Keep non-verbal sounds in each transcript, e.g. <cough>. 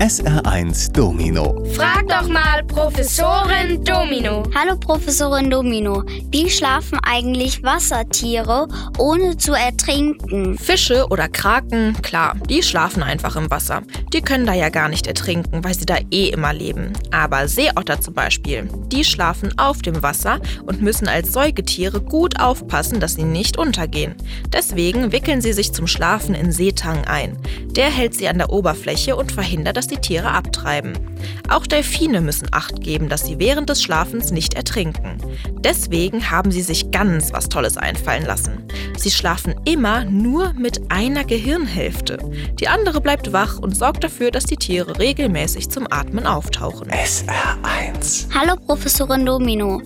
SR1 Domino. Frag doch mal Professorin Domino. Hallo Professorin Domino, wie schlafen eigentlich Wassertiere ohne zu ertrinken? Fische oder Kraken, klar, die schlafen einfach im Wasser. Die können da ja gar nicht ertrinken, weil sie da eh immer leben. Aber Seeotter zum Beispiel, die schlafen auf dem Wasser und müssen als Säugetiere gut aufpassen, dass sie nicht untergehen. Deswegen wickeln sie sich zum Schlafen in Seetang ein. Der hält sie an der Oberfläche und verhindert, dass die Tiere abtreiben. Auch Delfine müssen Acht geben, dass sie während des Schlafens nicht ertrinken. Deswegen haben sie sich ganz was Tolles einfallen lassen. Sie schlafen immer nur mit einer Gehirnhälfte. Die andere bleibt wach und sorgt dafür, dass die Tiere regelmäßig zum Atmen auftauchen. SR1. Hallo Professorin Domino,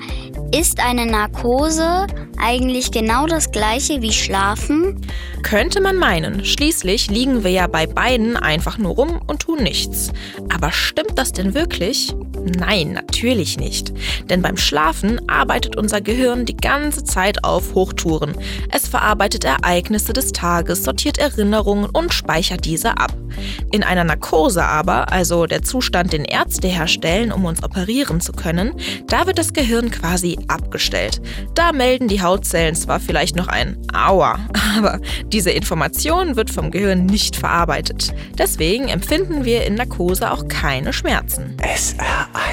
ist eine Narkose eigentlich genau das gleiche wie Schlafen? Könnte man meinen. Schließlich liegen wir ja bei beiden einfach nur rum und tun nichts. Aber stimmt das denn wirklich? Nein, natürlich nicht. Denn beim Schlafen arbeitet unser Gehirn die ganze Zeit auf Hochtouren. Es verarbeitet Ereignisse des Tages, sortiert Erinnerungen und speichert diese ab. In einer Narkose aber, also der Zustand, den Ärzte herstellen, um uns operieren zu können, da wird das Gehirn quasi abgestellt. Da melden die Hautzellen zwar vielleicht noch ein Aua, <laughs> aber diese Information wird vom Gehirn nicht verarbeitet. Deswegen empfinden wir in Narkose auch keine Schmerzen.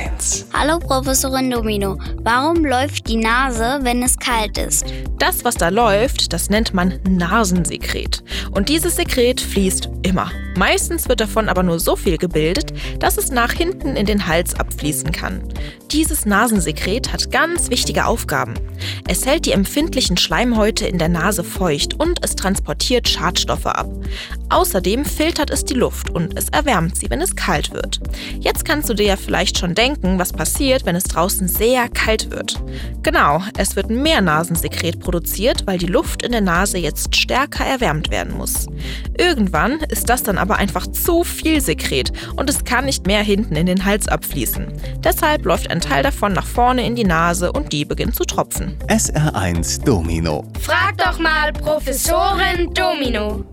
SR1. Hallo Professorin Domino, warum läuft die Nase, wenn es kalt ist? Das, was da läuft, das nennt man Nasensekret. Und dieses Sekret fließt immer. Meistens wird davon aber nur so viel gebildet, dass es nach hinten in den Hals abfließen kann. Dieses Nasensekret hat ganz wichtige Aufgaben. Es hält die empfindlichen Schleimhäute in der Nase feucht und es transportiert Schadstoffe ab. Außerdem filtert es die Luft und es erwärmt sie, wenn es kalt wird. Jetzt kannst du dir ja vielleicht schon denken, was passiert, wenn es draußen sehr kalt wird. Genau, es wird mehr Nasensekret produziert, weil die Luft in der Nase jetzt stärker erwärmt werden muss. Irgendwann ist das dann aber einfach zu viel Sekret und es kann nicht mehr hinten in den Hals abfließen. Deshalb läuft ein Teil davon nach vorne in die Nase und die beginnt zu tropfen. SR1 Domino. Frag doch mal Professorin Domino.